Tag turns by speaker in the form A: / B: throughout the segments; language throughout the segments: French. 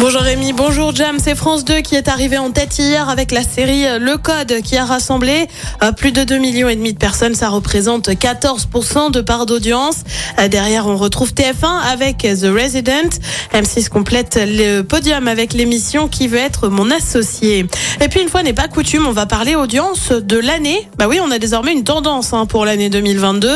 A: Bonjour Rémi, bonjour Jam, c'est France 2 qui est arrivé en tête hier avec la série Le Code qui a rassemblé euh, plus de 2 millions et demi de personnes, ça représente 14% de part d'audience. Euh, Derrière, on retrouve TF1 avec The Resident. M6 complète le podium avec l'émission qui veut être mon associé. Et puis une fois n'est pas coutume, on va parler audience de l'année. Bah oui, on a désormais une tendance hein, pour l'année 2022.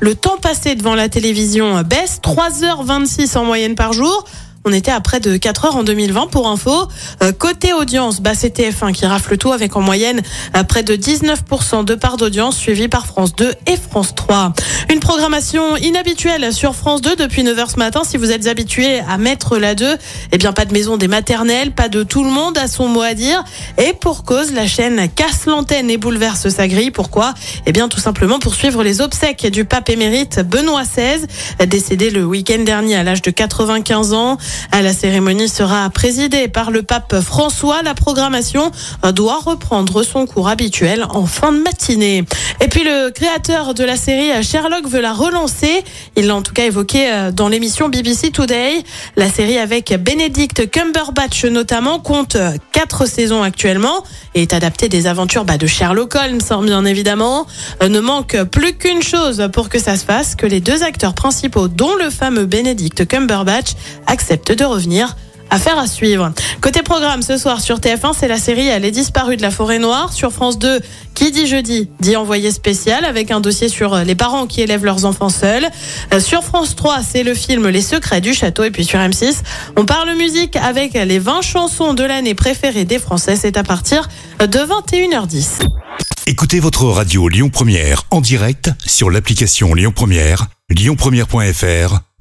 A: Le temps passé devant la télévision baisse, 3h26 en moyenne par jour. On était à près de 4 heures en 2020 pour info. Euh, côté audience, bah, c'est TF1 qui rafle tout avec en moyenne euh, près de 19% de part d'audience suivi par France 2 et France 3. Programmation inhabituelle sur France 2 depuis 9h ce matin. Si vous êtes habitué à mettre la 2, eh bien pas de maison des maternelles, pas de tout le monde à son mot à dire. Et pour cause, la chaîne casse l'antenne et bouleverse sa grille. Pourquoi? Eh bien tout simplement pour suivre les obsèques du pape émérite Benoît XVI, décédé le week-end dernier à l'âge de 95 ans. La cérémonie sera présidée par le pape François. La programmation doit reprendre son cours habituel en fin de matinée. Et puis le créateur de la série Sherlock veut la relancer. Il l'a en tout cas évoqué euh, dans l'émission BBC Today. La série avec Benedict Cumberbatch notamment compte quatre saisons actuellement et est adaptée des aventures bah, de Sherlock Holmes, hein, bien évidemment. Euh, Ne manque plus qu'une chose pour que ça se fasse, que les deux acteurs principaux, dont le fameux Benedict Cumberbatch, acceptent de revenir. Affaire à suivre. Côté programme, ce soir sur TF1, c'est la série Elle est disparue de la forêt noire. Sur France 2, qui dit jeudi, dit envoyé spécial avec un dossier sur les parents qui élèvent leurs enfants seuls. Euh, Sur France 3, c'est le film Les secrets du château. Et puis sur M6, on parle musique avec les 20 chansons de l'année préférées des Français. C'est à partir de 21h10.
B: Écoutez votre radio Lyon Première en direct sur l'application Lyon Première, lyonpremière.fr